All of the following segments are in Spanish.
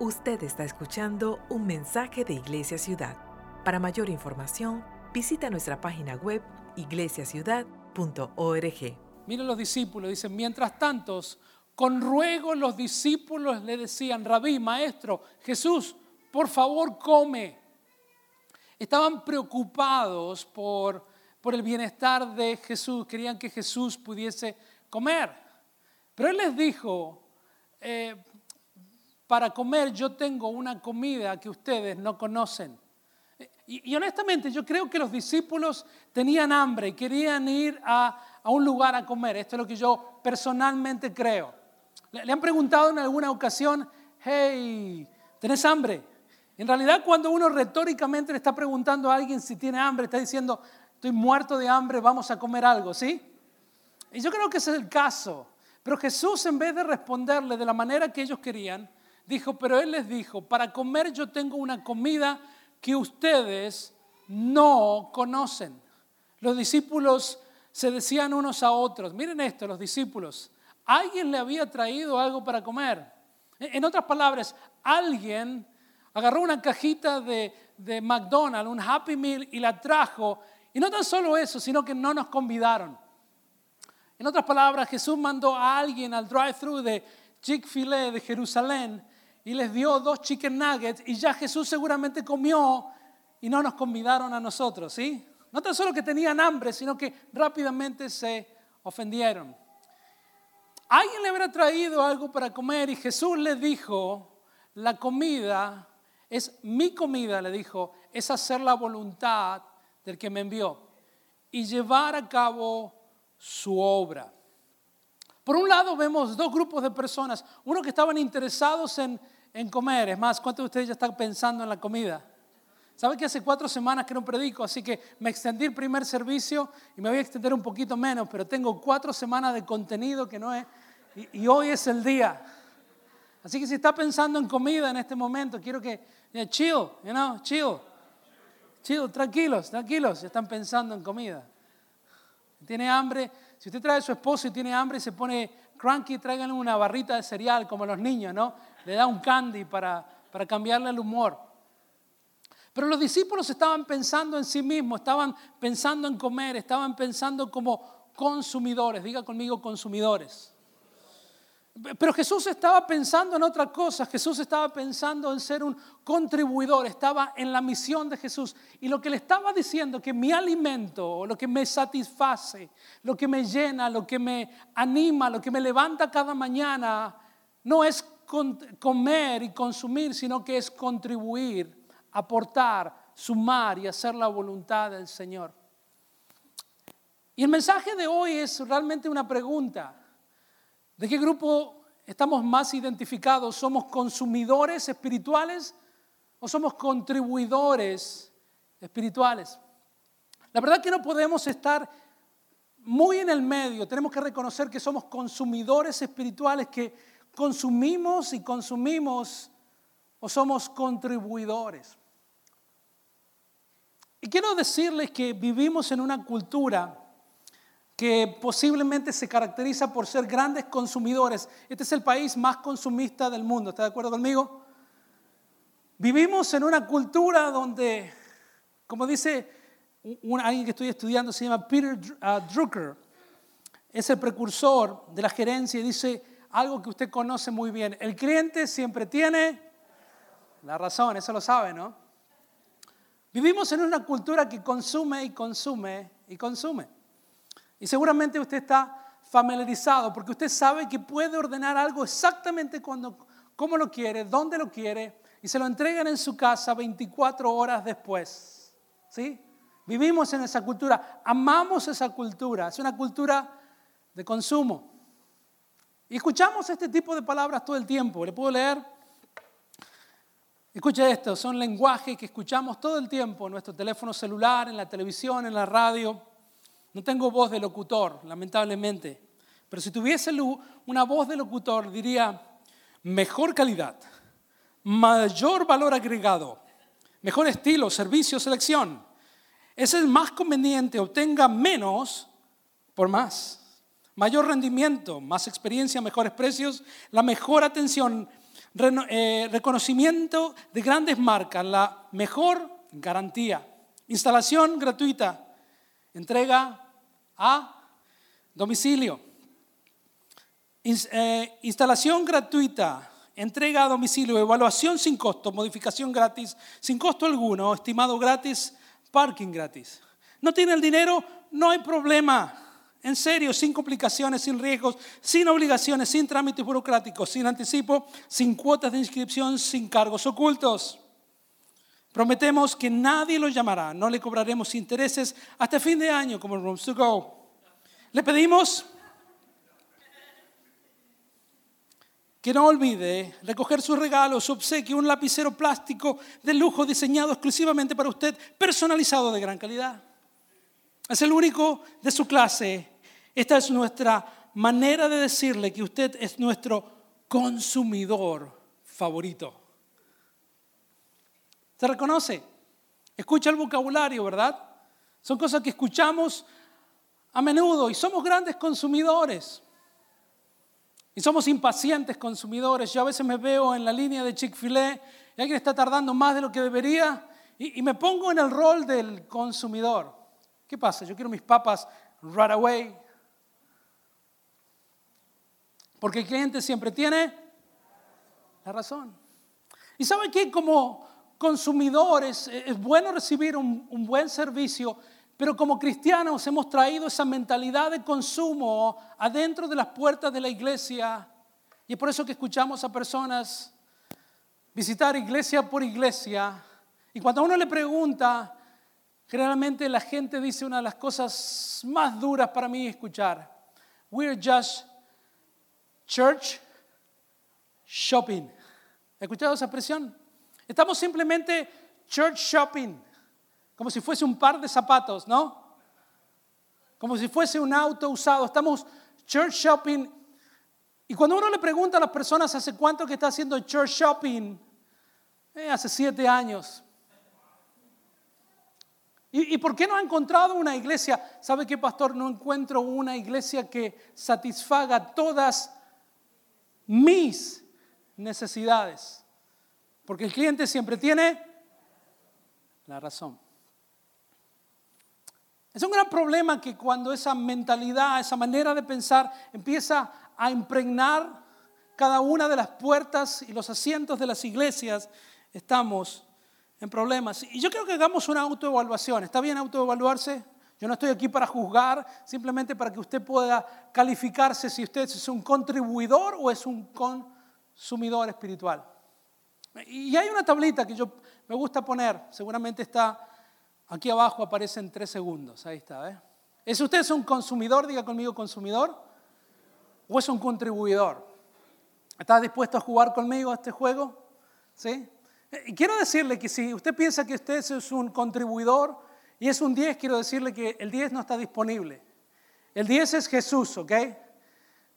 Usted está escuchando un mensaje de Iglesia Ciudad. Para mayor información, visita nuestra página web iglesiaciudad.org. Miren los discípulos, dicen, mientras tantos, con ruego los discípulos le decían, rabí, maestro, Jesús, por favor come. Estaban preocupados por, por el bienestar de Jesús, querían que Jesús pudiese comer. Pero Él les dijo, eh, para comer yo tengo una comida que ustedes no conocen. Y, honestamente yo creo que los discípulos tenían hambre y querían ir a, un lugar a comer. Esto es lo que yo personalmente creo. Le, le han preguntado en alguna ocasión, hey, ¿tenés hambre? En realidad cuando uno retóricamente le está preguntando a alguien si tiene hambre, está diciendo, estoy muerto de hambre, vamos a comer algo, ¿sí? Y yo creo que ese es el caso. Pero Jesús en vez de responderle de la manera que ellos querían, Dijo, pero él les dijo, para comer yo tengo una comida que ustedes no conocen. Los discípulos se decían unos a otros, miren esto, los discípulos, alguien le había traído algo para comer. En otras palabras, alguien agarró una cajita de, de McDonald's, un Happy Meal, y la trajo. Y no tan solo eso, sino que no nos convidaron. En otras palabras, Jesús mandó a alguien al drive-thru de Chick-fil-A de Jerusalén y les dio dos chicken nuggets y ya Jesús seguramente comió y no nos convidaron a nosotros, ¿sí? No tan solo que tenían hambre, sino que rápidamente se ofendieron. Alguien le habrá traído algo para comer y Jesús les dijo, la comida es mi comida, le dijo, es hacer la voluntad del que me envió y llevar a cabo su obra. Por un lado vemos dos grupos de personas, uno que estaban interesados en, comer, es más, ¿cuántos de ustedes ya están pensando en la comida? ¿Sabe que hace cuatro semanas que no predico? Así que me extendí el primer servicio y me voy a extender un poquito menos, pero tengo cuatro semanas de contenido que no es, y, hoy es el día. Así que si está pensando en comida en este momento, quiero que, chill, you know, chill, chill, tranquilos, tranquilos, ya están pensando en comida. ¿Tiene hambre? Si usted trae a su esposo y tiene hambre y se pone cranky, tráiganle una barrita de cereal como los niños, ¿no? Le da un candy para, para cambiarle el humor. Pero los discípulos estaban pensando en sí mismos, estaban pensando en comer, estaban pensando como consumidores. Diga conmigo consumidores. Pero Jesús estaba pensando en otra cosa, Jesús estaba pensando en ser un contribuidor, estaba en la misión de Jesús. Y lo que le estaba diciendo, que mi alimento, lo que me satisface, lo que me llena, lo que me anima, lo que me levanta cada mañana, no es comer y consumir, sino que es contribuir, aportar, sumar y hacer la voluntad del Señor. Y el mensaje de hoy es realmente una pregunta. ¿De qué grupo estamos más identificados? ¿Somos consumidores espirituales o somos contribuidores espirituales? La verdad que no podemos estar muy en el medio. Tenemos que reconocer que somos consumidores espirituales, que consumimos y consumimos o somos contribuidores. Y quiero decirles que vivimos en una cultura que posiblemente se caracteriza por ser grandes consumidores. Este es el país más consumista del mundo, ¿está de acuerdo conmigo? Vivimos en una cultura donde, como dice alguien que estoy estudiando, se llama Peter uh, Drucker, es el precursor de la gerencia y dice algo que usted conoce muy bien. El cliente siempre tiene la razón, eso lo sabe, ¿no? Vivimos en una cultura que consume y consume y consume. Y seguramente usted está familiarizado porque usted sabe que puede ordenar algo exactamente cuando, cómo lo quiere, dónde lo quiere y se lo entregan en su casa 24 horas después. ¿Sí? Vivimos en esa cultura, amamos esa cultura, es una cultura de consumo. Y escuchamos este tipo de palabras todo el tiempo. ¿Le puedo leer? Escuche esto, son lenguajes que escuchamos todo el tiempo en nuestro teléfono celular, en la televisión, en la radio. No tengo voz de locutor, lamentablemente. Pero si tuviese una voz de locutor, diría mejor calidad, mayor valor agregado, mejor estilo, servicio, selección. Es el más conveniente, obtenga menos por más. Mayor rendimiento, más experiencia, mejores precios, la mejor atención, eh, reconocimiento de grandes marcas, la mejor garantía, instalación gratuita, entrega a domicilio, eh, instalación gratuita, entrega a domicilio, evaluación sin costo, modificación gratis, sin costo alguno, estimado gratis, parking gratis. ¿No tiene el dinero? No hay problema. En serio, sin complicaciones, sin riesgos, sin obligaciones, sin trámites burocráticos, sin anticipo, sin cuotas de inscripción, sin cargos ocultos. Prometemos que nadie lo llamará, no le cobraremos intereses hasta fin de año como Rooms to Go. Le pedimos que no olvide recoger su regalo, su obsequio, un lapicero plástico de lujo diseñado exclusivamente para usted, personalizado de gran calidad. Es el único de su clase. Esta es nuestra manera de decirle que usted es nuestro consumidor favorito. ¿Se reconoce? Escucha el vocabulario, ¿verdad? Son cosas que escuchamos a menudo y somos grandes consumidores. Y somos impacientes consumidores. Yo a veces me veo en la línea de Chick-fil-A y alguien está tardando más de lo que debería y, me pongo en el rol del consumidor. ¿Qué pasa? Yo quiero mis papas right away. Porque el cliente siempre tiene la razón. Y sabe que como consumidores es bueno recibir un, un buen servicio pero como cristianos hemos traído esa mentalidad de consumo adentro de las puertas de la iglesia. Y es por eso que escuchamos a personas visitar iglesia por iglesia. Y cuando uno le pregunta, generalmente la gente dice una de las cosas más duras para mí escuchar. We're just church shopping. ¿Ha escuchado esa expresión? Estamos simplemente church shopping como si fuese un par de zapatos, ¿no? Como si fuese un auto usado. Estamos church shopping. Y cuando uno le pregunta a las personas hace cuánto que está haciendo church shopping, eh, hace siete años. ¿Y, ¿Y, por qué no ha encontrado una iglesia? ¿Sabe qué, pastor? No encuentro una iglesia que satisfaga todas mis necesidades. Porque el cliente siempre tiene la razón. Es un gran problema que cuando esa mentalidad, esa manera de pensar empieza a impregnar cada una de las puertas y los asientos de las iglesias, estamos en problemas. Y yo creo que hagamos una autoevaluación. ¿Está bien autoevaluarse? Yo no estoy aquí para juzgar, simplemente para que usted pueda calificarse si usted es un contribuidor o es un consumidor espiritual. Y hay una tablita que yo me gusta poner, seguramente está Aquí abajo aparecen tres segundos, ahí está. ¿eh? ¿Es usted un consumidor? Diga conmigo consumidor. ¿O es un contribuidor? ¿Está dispuesto a jugar conmigo a este juego? ¿Sí? Y quiero decirle que si usted piensa que usted es un contribuidor y es un 10, quiero decirle que el 10 no está disponible. El 10 es Jesús, ¿ok?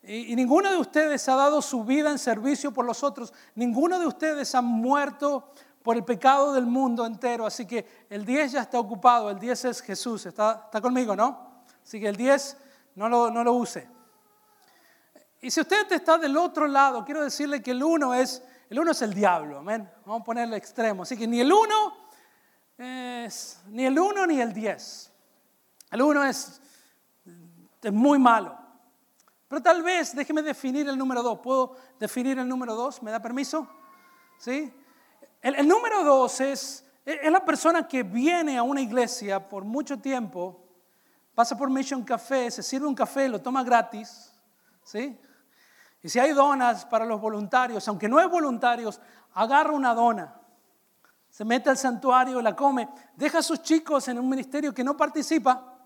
Y, ninguno de ustedes ha dado su vida en servicio por los otros. Ninguno de ustedes ha muerto por el pecado del mundo entero. Así que el 10 ya está ocupado, el 10 es Jesús, está, está conmigo, ¿no? Así que el 10 no lo, no lo use. Y si usted está del otro lado, quiero decirle que el 1 es, el 1 es el diablo, amén. Vamos a ponerle extremo. Así que ni el 1 es, ni el 1 ni el 10. El 1 es, es muy malo. Pero tal vez, déjeme definir el número 2. ¿Puedo definir el número 2? ¿Me da permiso? ¿Sí? El, número dos es, es la persona que viene a una iglesia por mucho tiempo, pasa por Mission Café, se sirve un café, lo toma gratis, ¿sí? Y si hay donas para los voluntarios, aunque no es voluntarios, agarra una dona, se mete al santuario, la come, deja a sus chicos en un ministerio que no participa,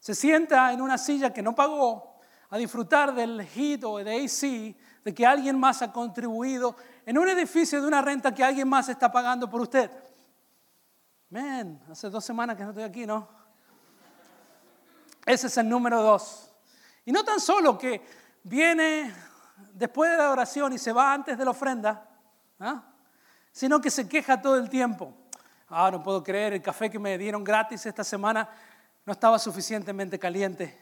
se sienta en una silla que no pagó a disfrutar del hit o de AC, de que alguien más ha contribuido en un edificio de una renta que alguien más está pagando por usted. Men, hace dos semanas que no estoy aquí, ¿no? Ese es el número dos. Y no tan solo que viene después de la oración y se va antes de la ofrenda, ¿ah? sino que se queja todo el tiempo. Ah, no puedo creer, el café que me dieron gratis esta semana no estaba suficientemente caliente.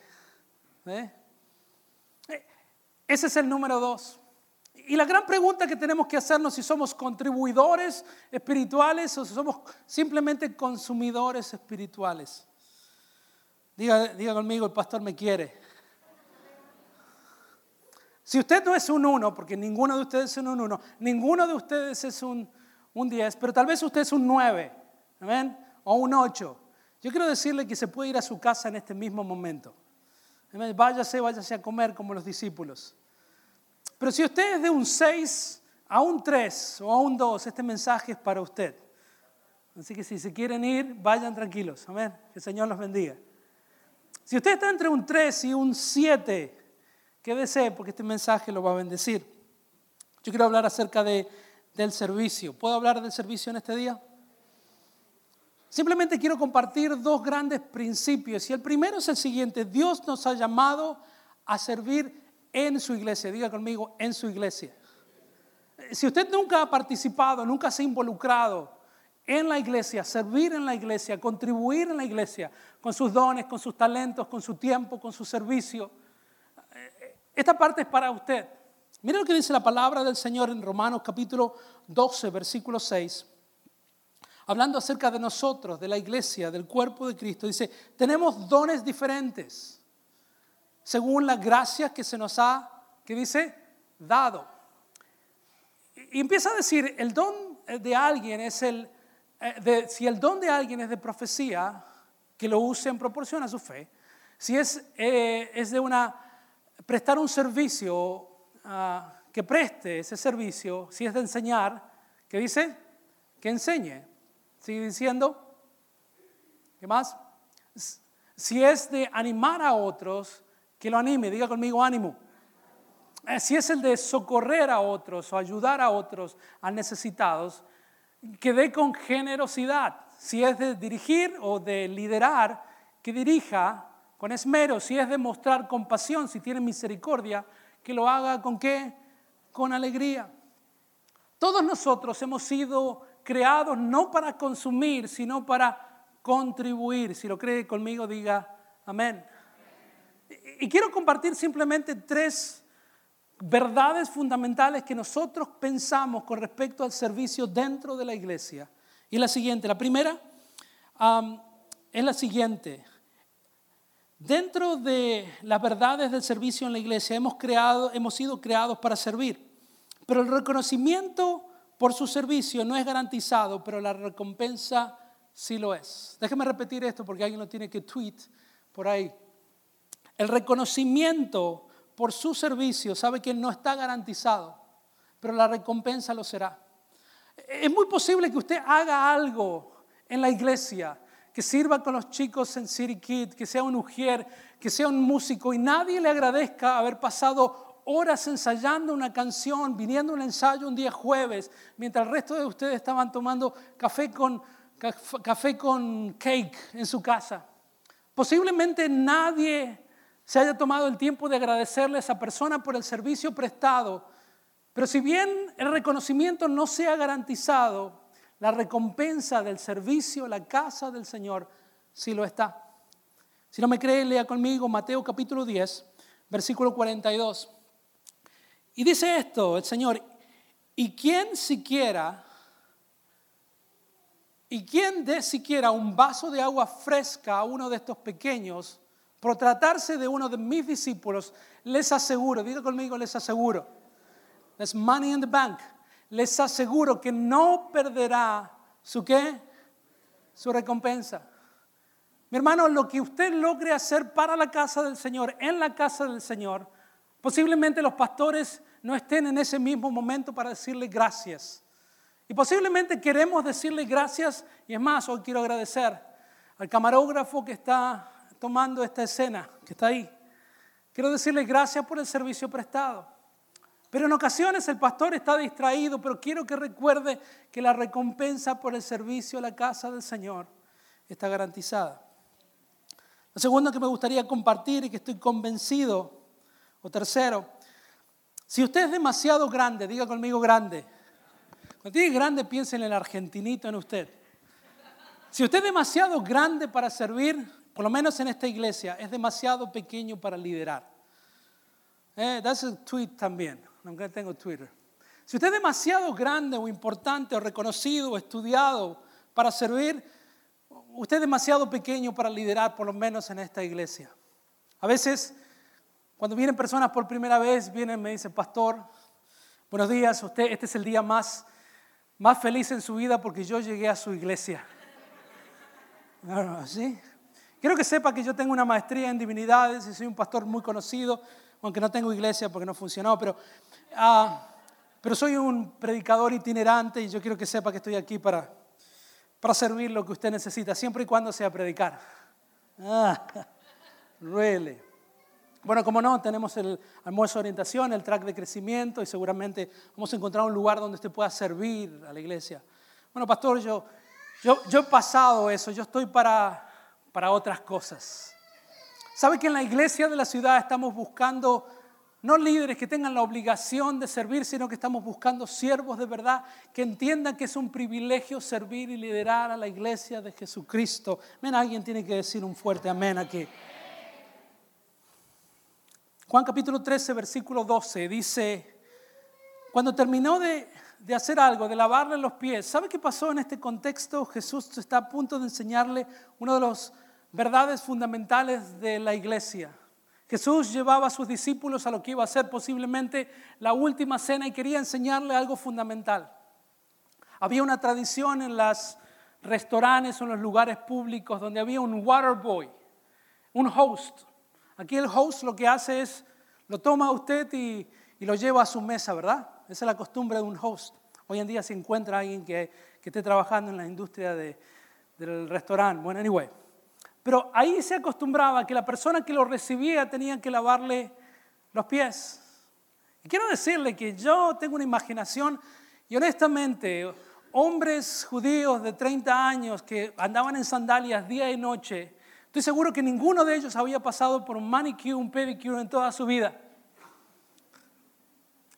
¿Eh? Ese es el número dos. Y la gran pregunta que tenemos que hacernos si somos contribuidores espirituales o si somos simplemente consumidores espirituales. Diga, diga conmigo, el pastor me quiere. Si usted no es un uno, porque ninguno de ustedes es un uno, ninguno de ustedes es un, un 10, pero tal vez usted es un 9, ¿amén? O un 8. Yo quiero decirle que se puede ir a su casa en este mismo momento. Váyase, váyase a comer como los discípulos. Pero si usted es de un 6 a un 3 o a un 2, este mensaje es para usted. Así que si se quieren ir, vayan tranquilos. Amén. Que el Señor los bendiga. Si usted está entre un 3 y un 7, quédese porque este mensaje lo va a bendecir. Yo quiero hablar acerca de, del servicio. ¿Puedo hablar del servicio en este día? Simplemente quiero compartir dos grandes principios. Y el primero es el siguiente. Dios nos ha llamado a servir en su iglesia. Diga conmigo, en su iglesia. Si usted nunca ha participado, nunca se ha involucrado en la iglesia, servir en la iglesia, contribuir en la iglesia, con sus dones, con sus talentos, con su tiempo, con su servicio, esta parte es para usted. Mira lo que dice la palabra del Señor en Romanos capítulo 12, versículo 6 hablando acerca de nosotros, de la iglesia, del cuerpo de Cristo, dice, tenemos dones diferentes, según la gracia que se nos ha, que dice, dado. Y empieza a decir, el don de alguien es el, eh, si el don de alguien es de profecía, que lo use en proporción a su fe, si es, eh, es de una, prestar un servicio, ah, que preste ese servicio, si es de enseñar, que dice, que enseñe. Sigue diciendo. ¿Qué más? Si es de animar a otros, que lo anime. Diga conmigo ánimo. Eh, si es el de socorrer a otros o ayudar a otros, a necesitados, que dé con generosidad. Si es de dirigir o de liderar, que dirija con esmero. Si es de mostrar compasión, si tiene misericordia, que lo haga con qué? Con alegría. Todos nosotros hemos sido creados no para consumir, sino para contribuir. Si lo cree conmigo, diga amén. Y quiero compartir simplemente tres verdades fundamentales que nosotros pensamos con respecto al servicio dentro de la iglesia. Y la siguiente, la primera es la siguiente. Dentro de las verdades del servicio en la iglesia hemos, creado, hemos sido creados para servir, pero el reconocimiento por su servicio no es garantizado, pero la recompensa sí lo es. Déjeme repetir esto porque alguien lo tiene que tweet por ahí. El reconocimiento por su servicio sabe que no está garantizado, pero la recompensa lo será. Es muy posible que usted haga algo en la iglesia, que sirva con los chicos en City Kid, que sea un ujier, que sea un músico y nadie le agradezca haber pasado horas ensayando una canción, viniendo un ensayo un día jueves, mientras el resto de ustedes estaban tomando café con, café con cake en su casa. Posiblemente nadie se haya tomado el tiempo de agradecerle a esa persona por el servicio prestado, pero si bien el reconocimiento no sea garantizado, la recompensa del servicio, la casa del Señor, sí lo está. Si no me cree, lea conmigo Mateo capítulo 10, versículo 42. Y dice esto el Señor, ¿y quién siquiera, y quién dé siquiera un vaso de agua fresca a uno de estos pequeños, por tratarse de uno de mis discípulos, les aseguro, diga conmigo, les aseguro, there's money in the bank, les aseguro que no perderá su qué, su recompensa. Mi hermano, lo que usted logre hacer para la casa del Señor, en la casa del Señor, Posiblemente los pastores no estén en ese mismo momento para decirle gracias. Y posiblemente queremos decirle gracias, y es más, hoy quiero agradecer al camarógrafo que está tomando esta escena, que está ahí. Quiero decirle gracias por el servicio prestado. Pero en ocasiones el pastor está distraído, pero quiero que recuerde que la recompensa por el servicio a la casa del Señor está garantizada. Lo segundo que me gustaría compartir y que estoy convencido o tercero, si usted es demasiado grande, diga conmigo grande. Cuando diga grande, piensen en el argentinito en usted. Si usted es demasiado grande para servir, por lo menos en esta iglesia, es demasiado pequeño para liderar. Eh, that's a tweet también. nunca tengo Twitter. Si usted es demasiado grande o importante o reconocido o estudiado para servir, usted es demasiado pequeño para liderar, por lo menos en esta iglesia. A veces, cuando vienen personas por primera vez, vienen y me dicen, pastor, buenos días, usted, este es el día más, más feliz en su vida porque yo llegué a su iglesia. ¿Sí? Quiero que sepa que yo tengo una maestría en divinidades y soy un pastor muy conocido, aunque no tengo iglesia porque no funcionó, pero, ah, pero soy un predicador itinerante y yo quiero que sepa que estoy aquí para, para servir lo que usted necesita, siempre y cuando sea predicar. Ah. Bueno, como no, tenemos el almuerzo de orientación, el track de crecimiento y seguramente vamos a encontrar un lugar donde usted pueda servir a la iglesia. Bueno, pastor, yo, yo, yo he pasado eso, yo estoy para, para otras cosas. ¿Sabe que en la iglesia de la ciudad estamos buscando no líderes que tengan la obligación de servir, sino que estamos buscando siervos de verdad que entiendan que es un privilegio servir y liderar a la iglesia de Jesucristo. Ven, alguien tiene que decir un fuerte amén aquí. Juan capítulo 13, versículo 12 dice, cuando terminó de, de hacer algo, de lavarle los pies, ¿sabe qué pasó en este contexto? Jesús está a punto de enseñarle una de las verdades fundamentales de la iglesia. Jesús llevaba a sus discípulos a lo que iba a ser posiblemente la última cena y quería enseñarle algo fundamental. Había una tradición en los restaurantes o en los lugares públicos donde había un water boy, un host. Aquí el host lo que hace es, lo toma usted y, lo lleva a su mesa, ¿verdad? Esa es la costumbre de un host. Hoy en día se encuentra alguien que, esté trabajando en la industria del restaurante. Bueno, anyway. Pero ahí se acostumbraba que la persona que lo recibía tenía que lavarle los pies. Y quiero decirle que yo tengo una imaginación y honestamente, hombres judíos de 30 años que andaban en sandalias día y noche, estoy seguro que ninguno de ellos había pasado por un manicure, un pedicure en toda su vida.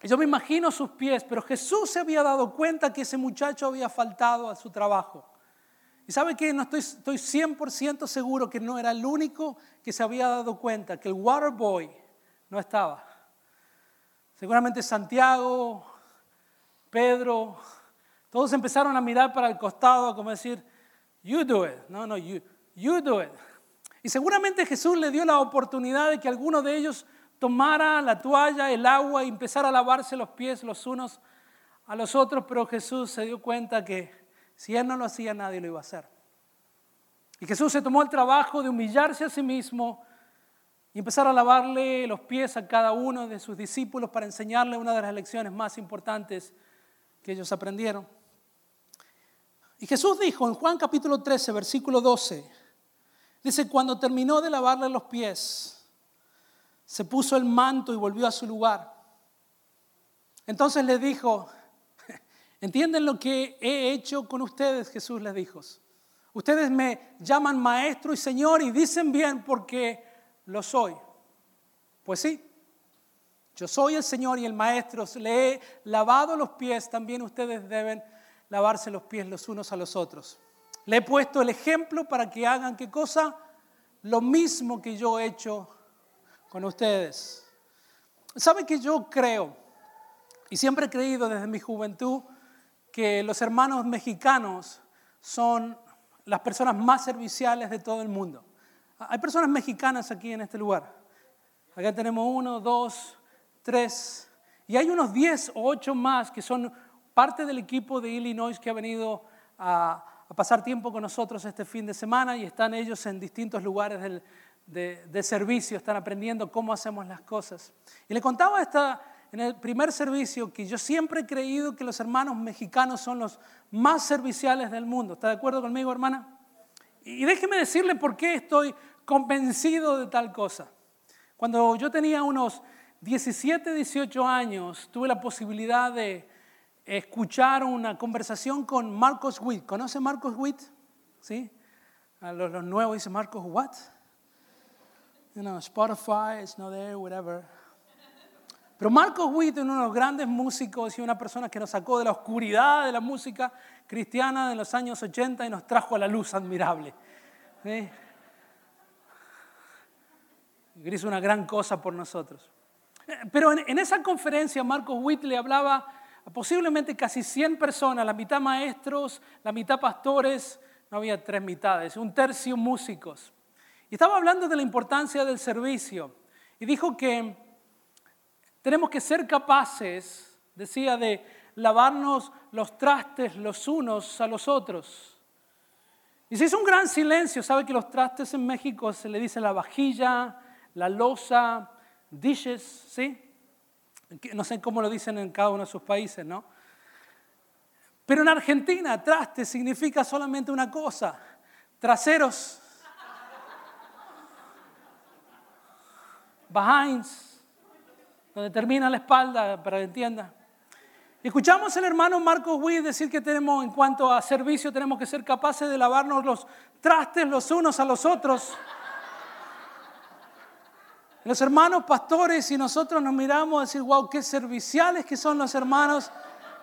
Yo me imagino sus pies, pero Jesús se había dado cuenta que ese muchacho había faltado a su trabajo. Y sabe que no estoy, estoy 100% seguro que no era el único que se había dado cuenta que el water boy no estaba. Seguramente Santiago, Pedro, todos empezaron a mirar para el costado como decir, you do it. No, no, you, you do it. Y seguramente Jesús le dio la oportunidad de que alguno de ellos tomara la toalla, el agua y empezara a lavarse los pies los unos a los otros, pero Jesús se dio cuenta que si Él no lo hacía, nadie lo iba a hacer. Y Jesús se tomó el trabajo de humillarse a sí mismo y empezar a lavarle los pies a cada uno de sus discípulos para enseñarle una de las lecciones más importantes que ellos aprendieron. Y Jesús dijo en Juan capítulo 13, versículo 12, dice, cuando terminó de lavarle los pies, se puso el manto y volvió a su lugar. Entonces le dijo, ¿Entienden lo que he hecho con ustedes? Jesús les dijo. Ustedes me llaman maestro y señor y dicen bien porque lo soy. Pues sí, yo soy el Señor y el Maestro, le he lavado los pies, también ustedes deben lavarse los pies los unos a los otros. Le he puesto el ejemplo para que hagan qué cosa? Lo mismo que yo he hecho con ustedes. ¿Sabe que yo creo, y siempre he creído desde mi juventud, que los hermanos mexicanos son las personas más serviciales de todo el mundo. Hay personas mexicanas aquí en este lugar. Acá tenemos uno, dos, tres, y hay unos diez o ocho más que son parte del equipo de Illinois que ha venido a, pasar tiempo con nosotros este fin de semana y están ellos en distintos lugares de, de servicio, están aprendiendo cómo hacemos las cosas. Y le contaba esta, en el primer servicio que yo siempre he creído que los hermanos mexicanos son los más serviciales del mundo. ¿Está de acuerdo conmigo, hermana? Y déjeme decirle por qué estoy convencido de tal cosa. Cuando yo tenía unos 17, 18 años, tuve la posibilidad de escuchar una conversación con Marcos Witt. ¿Conoce Marcos Witt? ¿Sí? A los, nuevos dicen Marcos, what? You Spotify, it's not there, whatever. Pero Marcos Witt, uno de los grandes músicos y una persona que nos sacó de la oscuridad de la música cristiana de los años 80 y nos trajo a la luz admirable. ¿Sí? Hizo una gran cosa por nosotros. Pero en, en esa conferencia Marcos Witt le hablaba posiblemente casi 100 personas, la mitad maestros, la mitad pastores, no había tres mitades, un tercio músicos. Y estaba hablando de la importancia del servicio. Y dijo que tenemos que ser capaces, decía, de lavarnos los trastes los unos a los otros. Y se hizo un gran silencio. ¿Sabe que los trastes en México se le dice la vajilla, la losa, dishes, ¿sí? No sé cómo lo dicen en cada uno de sus países, ¿no? Pero en Argentina, traste significa solamente una cosa, traseros, behinds, donde termina la espalda, para que entienda. Escuchamos al hermano Marcos Witt decir que tenemos, en cuanto a servicio, tenemos que ser capaces de lavarnos los trastes los unos a los otros. Los hermanos pastores y nosotros nos miramos a decir, wow, qué serviciales que son los hermanos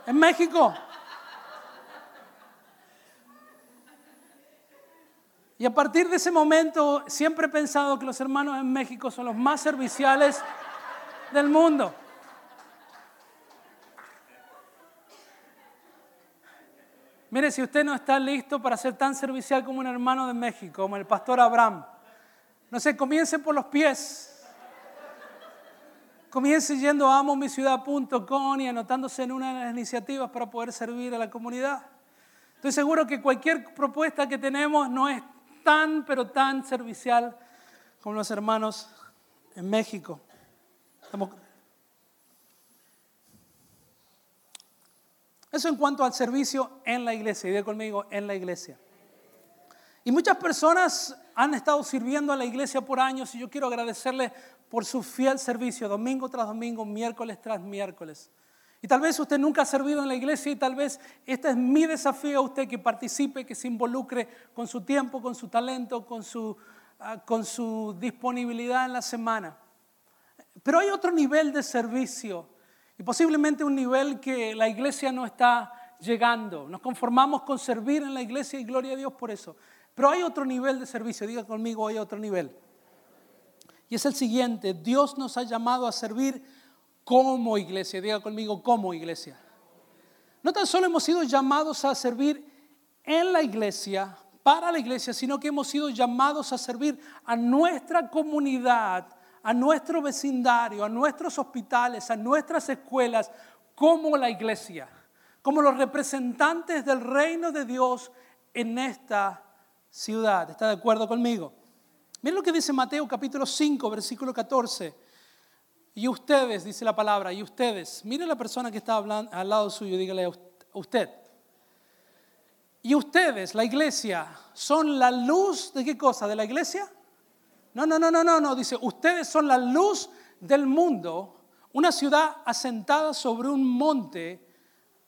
en México. Y a partir de ese momento siempre he pensado que los hermanos en México son los más serviciales del mundo. Mire, si usted no está listo para ser tan servicial como un hermano de México, como el pastor Abraham, no sé, comience por los pies. Comience yendo a amomiciudad.com y anotándose en una de las iniciativas para poder servir a la comunidad. Estoy seguro que cualquier propuesta que tenemos no es tan, pero tan servicial como los hermanos en México. Eso en cuanto al servicio en la iglesia. Y conmigo, en la iglesia. Y muchas personas han estado sirviendo a la iglesia por años y yo quiero agradecerles por su fiel servicio, domingo tras domingo, miércoles tras miércoles. Y tal vez usted nunca ha servido en la iglesia y tal vez este es mi desafío a usted que participe, que se involucre con su tiempo, con su talento, con su, ah, con su disponibilidad en la semana. Pero hay otro nivel de servicio y posiblemente un nivel que la iglesia no está llegando. Nos conformamos con servir en la iglesia y gloria a Dios por eso. Pero hay otro nivel de servicio, diga conmigo, hay otro nivel. Y es el siguiente, Dios nos ha llamado a servir como iglesia, diga conmigo, como iglesia. No tan solo hemos sido llamados a servir en la iglesia, para la iglesia, sino que hemos sido llamados a servir a nuestra comunidad a nuestro vecindario, a nuestros hospitales, a nuestras escuelas, como la iglesia, como los representantes del reino de Dios en esta ciudad. ¿Está de acuerdo conmigo? Miren lo que dice Mateo capítulo 5, versículo 14. Y ustedes, dice la palabra, y ustedes, miren la persona que está hablando al lado suyo, dígale a usted. Y ustedes, la iglesia, son la luz de qué cosa? ¿De la iglesia? No, no, no, no, no, no. Dice, ustedes son la luz del mundo. Una ciudad asentada sobre un monte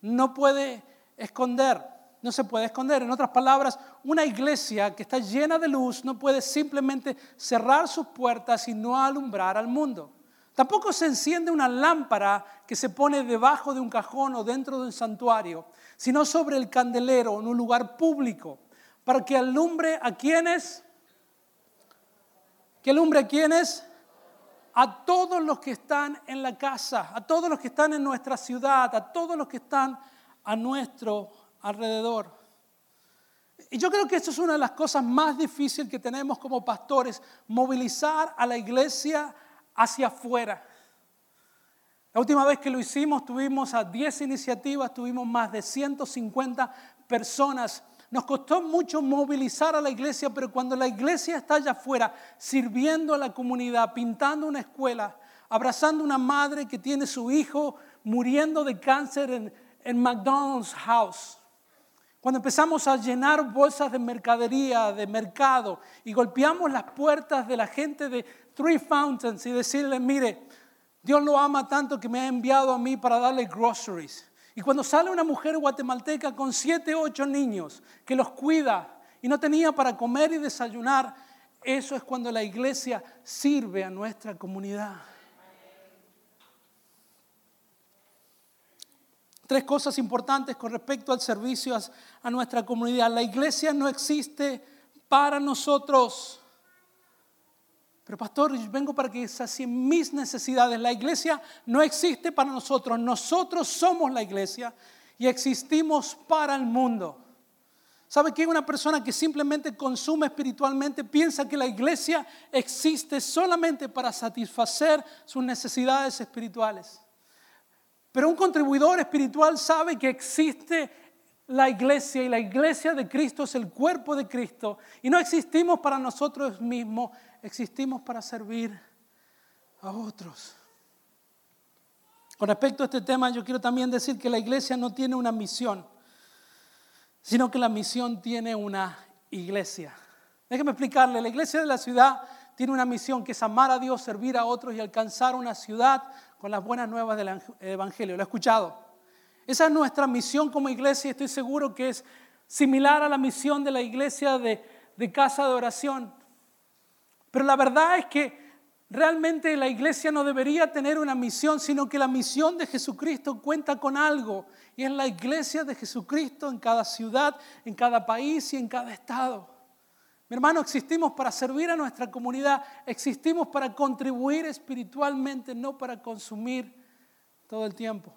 no puede esconder, no se puede esconder. En otras palabras, una iglesia que está llena de luz no puede simplemente cerrar sus puertas y no alumbrar al mundo. Tampoco se enciende una lámpara que se pone debajo de un cajón o dentro de un santuario, sino sobre el candelero en un lugar público, para que alumbre a quienes ¿Qué alumbre a quiénes? A todos los que están en la casa, a todos los que están en nuestra ciudad, a todos los que están a nuestro alrededor. Y yo creo que esto es una de las cosas más difíciles que tenemos como pastores, movilizar a la iglesia hacia afuera. La última vez que lo hicimos tuvimos a 10 iniciativas, tuvimos más de 150 personas nos costó mucho movilizar a la iglesia, pero cuando la iglesia está allá afuera, sirviendo a la comunidad, pintando una escuela, abrazando una madre que tiene su hijo muriendo de cáncer en, en McDonald's House, cuando empezamos a llenar bolsas de mercadería, de mercado, y golpeamos las puertas de la gente de Three Fountains y decirle, mire, Dios lo ama tanto que me ha enviado a mí para darle groceries. Y cuando sale una mujer guatemalteca con siete, ocho niños que los cuida y no tenía para comer y desayunar, eso es cuando la iglesia sirve a nuestra comunidad. Tres cosas importantes con respecto al servicio a nuestra comunidad. La iglesia no existe para nosotros. Pero pastor, vengo para que sacien mis necesidades. La iglesia no existe para nosotros. Nosotros somos la iglesia y existimos para el mundo. ¿Sabe que una persona que simplemente consume espiritualmente piensa que la iglesia existe solamente para satisfacer sus necesidades espirituales? Pero un contribuidor espiritual sabe que existe la iglesia y la iglesia de Cristo es el cuerpo de Cristo y no existimos para nosotros mismos, existimos para servir a otros. Con respecto a este tema, yo quiero también decir que la iglesia no tiene una misión sino que la misión tiene una iglesia. Déjeme explicarle, la iglesia de la ciudad tiene una misión que es amar a Dios, servir a otros y alcanzar una ciudad con las buenas nuevas del Evangelio. ¿Lo he escuchado? Esa es nuestra misión como iglesia y estoy seguro que es similar a la misión de la iglesia de, de casa de oración. Pero la verdad es que Realmente la iglesia no debería tener una misión, sino que la misión de Jesucristo cuenta con algo. Y es la iglesia de Jesucristo en cada ciudad, en cada país y en cada estado. Hermano, existimos para servir a nuestra comunidad, existimos para contribuir espiritualmente, no para consumir todo el tiempo.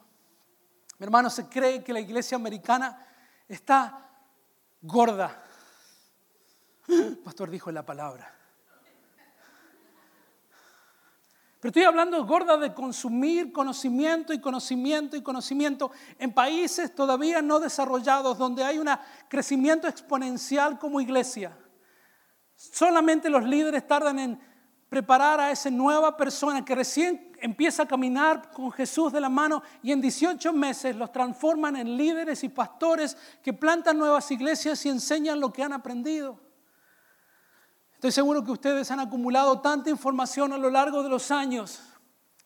Hermano, se cree que la iglesia americana está gorda. Pastor dijo la palabra. Pero estoy hablando gorda de consumir conocimiento y conocimiento y conocimiento en países todavía no desarrollados, donde hay un crecimiento exponencial como iglesia. Solamente los líderes tardan en preparar a esa nueva persona que recién empieza a caminar con Jesús de la mano y en 18 meses los transforman en líderes y pastores que plantan nuevas iglesias y enseñan lo que han aprendido. Estoy seguro que ustedes han acumulado tanta información a lo largo de los años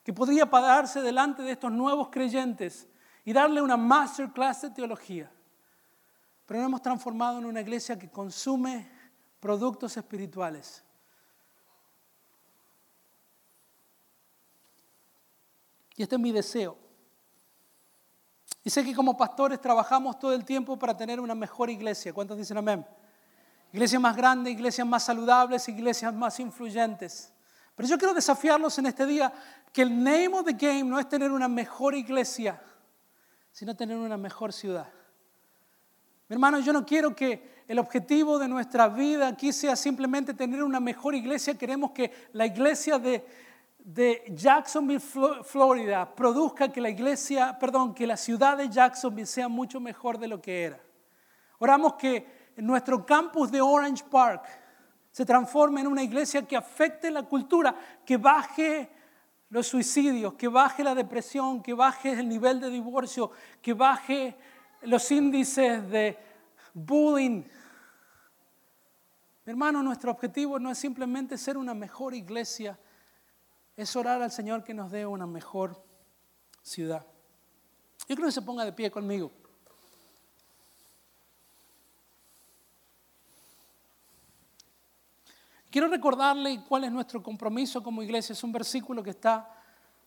que podría pararse delante de estos nuevos creyentes y darle una masterclass de teología. Pero nos hemos transformado en una iglesia que consume productos espirituales. Y este es mi deseo. Y sé que como pastores trabajamos todo el tiempo para tener una mejor iglesia. ¿Cuántos dicen amén? Iglesias más grandes, iglesias más saludables, iglesias más influyentes. Pero yo quiero desafiarlos en este día que el name of the game no es tener una mejor iglesia, sino tener una mejor ciudad. Mi hermano, yo no quiero que el objetivo de nuestra vida aquí sea simplemente tener una mejor iglesia. Queremos que la iglesia de, Jacksonville, Florida, produzca que la iglesia, perdón, que la ciudad de Jacksonville sea mucho mejor de lo que era. Oramos que nuestro campus de Orange Park se transforme en una iglesia que afecte la cultura, que baje los suicidios, que baje la depresión, que baje el nivel de divorcio, que baje los índices de bullying. Hermano, nuestro objetivo no es simplemente ser una mejor iglesia, es orar al Señor que nos dé una mejor ciudad. Yo creo que se ponga de pie conmigo. Quiero recordarle cuál es nuestro compromiso como iglesia. Es un versículo que está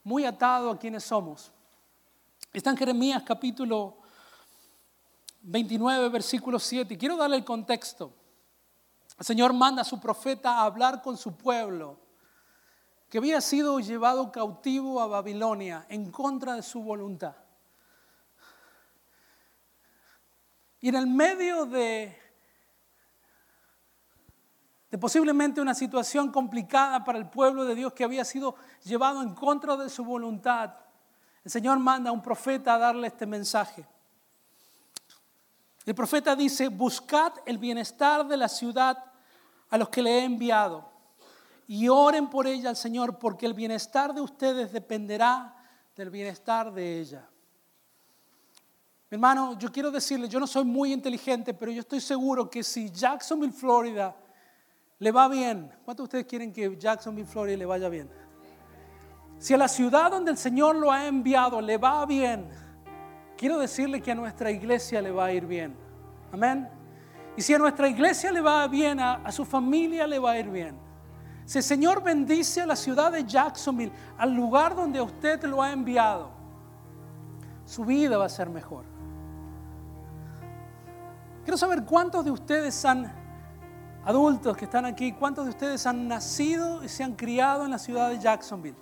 muy atado a quienes somos. Está en Jeremías capítulo 29, versículo 7. quiero darle el contexto. El Señor manda a su profeta a hablar con su pueblo que había sido llevado cautivo a Babilonia en contra de su voluntad. Y en el medio de posiblemente una situación complicada para el pueblo de Dios que había sido llevado en contra de su voluntad, el Señor manda a un profeta a darle este mensaje. El profeta dice, buscad el bienestar de la ciudad a los que le he enviado y oren por ella al Señor, porque el bienestar de ustedes dependerá del bienestar de ella. Mi hermano, yo quiero decirle, yo no soy muy inteligente, pero yo estoy seguro que si Jacksonville, Florida, le va bien. ¿Cuántos de ustedes quieren que Jacksonville, Florida le vaya bien? Si a la ciudad donde el Señor lo ha enviado le va bien, quiero decirle que a nuestra iglesia le va a ir bien. Amén. Y si a nuestra iglesia le va bien, a, su familia le va a ir bien. Si el Señor bendice a la ciudad de Jacksonville, al lugar donde usted lo ha enviado, su vida va a ser mejor. Quiero saber cuántos de ustedes han Adultos que están aquí, ¿cuántos de ustedes han nacido y se han criado en la ciudad de Jacksonville?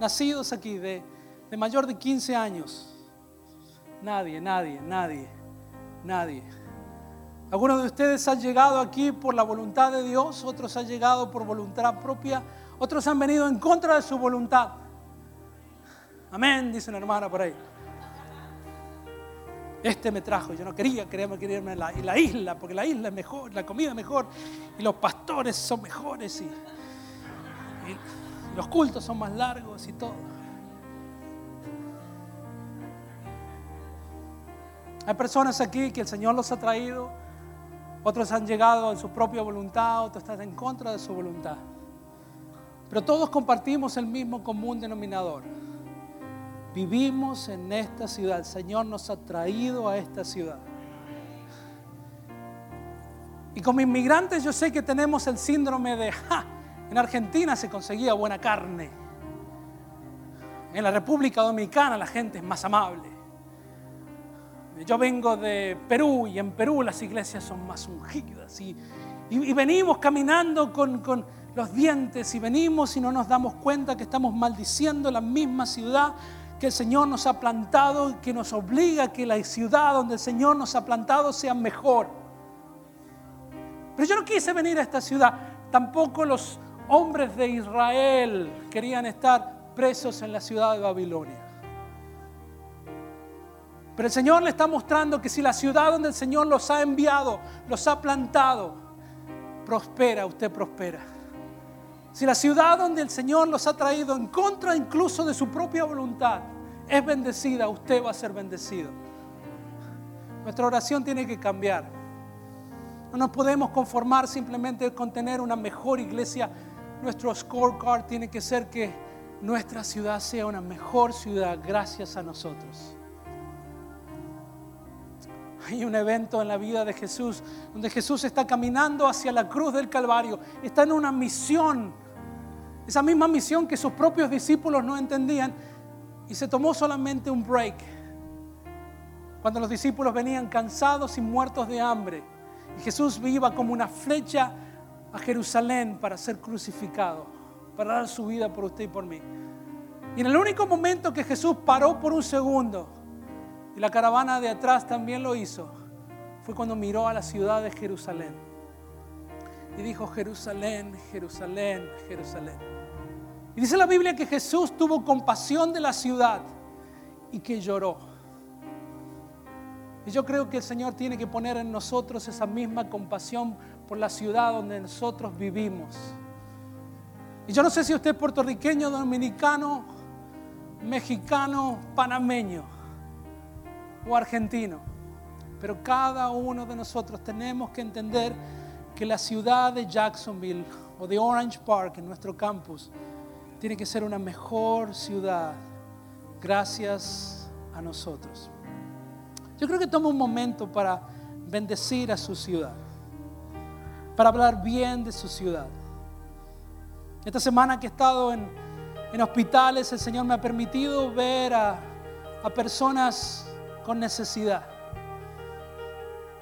Nacidos aquí, de, de mayor de 15 años. Nadie, nadie, nadie, nadie. Algunos de ustedes han llegado aquí por la voluntad de Dios, otros han llegado por voluntad propia, otros han venido en contra de su voluntad. Amén, dice una hermana por ahí. Este me trajo, yo no quería, quería, irme a la, la, isla, porque la isla es mejor, la comida es mejor, y los pastores son mejores, y los cultos son más largos y todo. Hay personas aquí que el Señor los ha traído, otros han llegado en su propia voluntad, otros están en contra de su voluntad. Pero todos compartimos el mismo común denominador. Vivimos en esta ciudad. El Señor nos ha traído a esta ciudad. Y como inmigrantes yo sé que tenemos el síndrome de, en Argentina se conseguía buena carne. En la República Dominicana la gente es más amable. Yo vengo de Perú y en Perú las iglesias son más ungidas. Y, y, venimos caminando con, con los dientes y venimos y no nos damos cuenta que estamos maldiciendo la misma ciudad que el Señor nos ha plantado y que nos obliga a que la ciudad donde el Señor nos ha plantado sea mejor. Pero yo no quise venir a esta ciudad. Tampoco los hombres de Israel querían estar presos en la ciudad de Babilonia. Pero el Señor le está mostrando que si la ciudad donde el Señor los ha enviado, los ha plantado, prospera, usted prospera. Si la ciudad donde el Señor los ha traído en contra incluso de su propia voluntad es bendecida, usted va a ser bendecido. Nuestra oración tiene que cambiar. No nos podemos conformar simplemente con tener una mejor iglesia. Nuestro scorecard tiene que ser que nuestra ciudad sea una mejor ciudad gracias a nosotros. Hay un evento en la vida de Jesús donde Jesús está caminando hacia la cruz del Calvario. Está en una misión esa misma misión que sus propios discípulos no entendían y se tomó solamente un break. Cuando los discípulos venían cansados y muertos de hambre y Jesús iba como una flecha a Jerusalén para ser crucificado, para dar su vida por usted y por mí. Y en el único momento que Jesús paró por un segundo, y la caravana de atrás también lo hizo, fue cuando miró a la ciudad de Jerusalén. Y dijo, Jerusalén, Jerusalén, Jerusalén y dice la Biblia que Jesús tuvo compasión de la ciudad y que lloró. Y yo creo que el Señor tiene que poner en nosotros esa misma compasión por la ciudad donde nosotros vivimos. Y yo no sé si usted es puertorriqueño, dominicano, mexicano, panameño o argentino, pero cada uno de nosotros tenemos que entender que la ciudad de Jacksonville o de Orange Park, en nuestro campus, tiene que ser una mejor ciudad gracias a nosotros. Yo creo que toma un momento para bendecir a su ciudad, para hablar bien de su ciudad. Esta semana que he estado en, en hospitales, el Señor me ha permitido ver a, a personas con necesidad.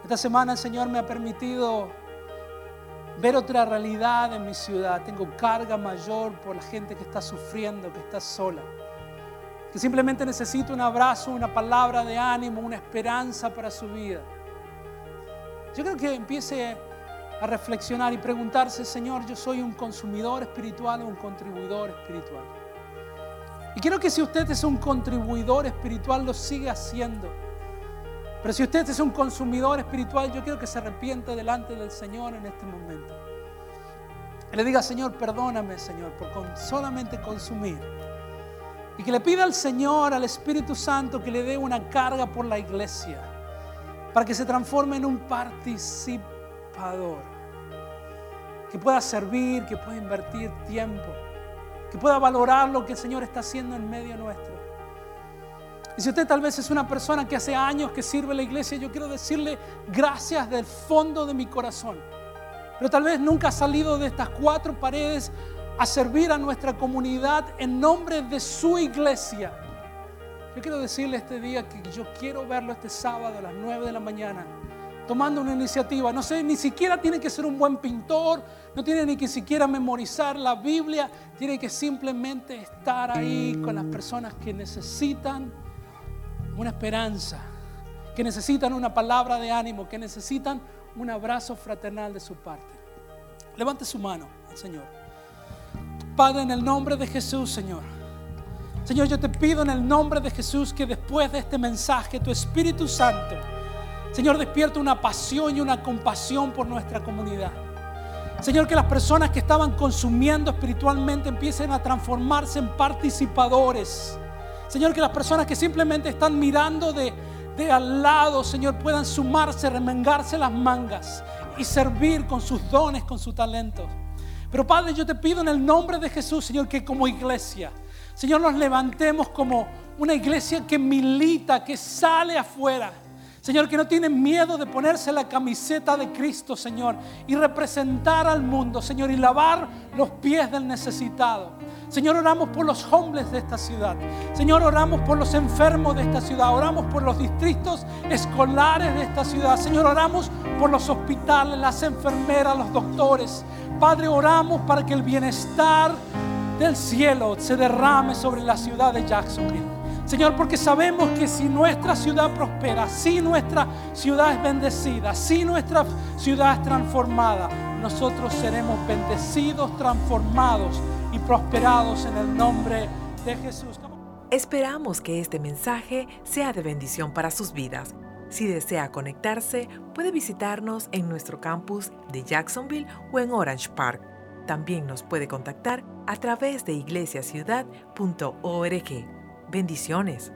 Esta semana el Señor me ha permitido ver otra realidad en mi ciudad. Tengo carga mayor por la gente que está sufriendo, que está sola. Que simplemente necesita un abrazo, una palabra de ánimo, una esperanza para su vida. Yo creo que empiece a reflexionar y preguntarse, Señor, yo soy un consumidor espiritual o un contribuidor espiritual. Y quiero que si usted es un contribuidor espiritual, lo siga haciendo pero si usted es un consumidor espiritual, yo quiero que se arrepienta delante del Señor en este momento. Y le diga, Señor, perdóname, Señor, por solamente consumir. Y que le pida al Señor, al Espíritu Santo, que le dé una carga por la iglesia, para que se transforme en un participador, que pueda servir, que pueda invertir tiempo, que pueda valorar lo que el Señor está haciendo en medio nuestro. Y si usted tal vez es una persona que hace años que sirve en la iglesia, yo quiero decirle gracias del fondo de mi corazón. Pero tal vez nunca ha salido de estas cuatro paredes a servir a nuestra comunidad en nombre de su iglesia. Yo quiero decirle este día que yo quiero verlo este sábado a las 9 de la mañana tomando una iniciativa. No sé, ni siquiera tiene que ser un buen pintor, no tiene ni que siquiera memorizar la Biblia, tiene que simplemente estar ahí con las personas que necesitan una esperanza, que necesitan una palabra de ánimo, que necesitan un abrazo fraternal de su parte. Levante su mano Señor. Padre, en el nombre de Jesús, Señor. Señor, yo te pido en el nombre de Jesús que después de este mensaje, tu Espíritu Santo, Señor, despierta una pasión y una compasión por nuestra comunidad. Señor, que las personas que estaban consumiendo espiritualmente empiecen a transformarse en participadores. Señor, que las personas que simplemente están mirando de, de al lado, Señor, puedan sumarse, remengarse las mangas y servir con sus dones, con sus talentos. Pero Padre, yo te pido en el nombre de Jesús, Señor, que como iglesia, Señor, nos levantemos como una iglesia que milita, que sale afuera. Señor, que no tiene miedo de ponerse la camiseta de Cristo, Señor, y representar al mundo, Señor, y lavar los pies del necesitado. Señor, oramos por los hombres de esta ciudad. Señor, oramos por los enfermos de esta ciudad. Oramos por los distritos escolares de esta ciudad. Señor, oramos por los hospitales, las enfermeras, los doctores. Padre, oramos para que el bienestar del cielo se derrame sobre la ciudad de Jacksonville. Señor, porque sabemos que si nuestra ciudad prospera, si nuestra ciudad es bendecida, si nuestra ciudad es transformada, nosotros seremos bendecidos, transformados y prosperados en el nombre de Jesús. Esperamos que este mensaje sea de bendición para sus vidas. Si desea conectarse, puede visitarnos en nuestro campus de Jacksonville o en Orange Park. También nos puede contactar a través de iglesiaciudad.org. Bendiciones.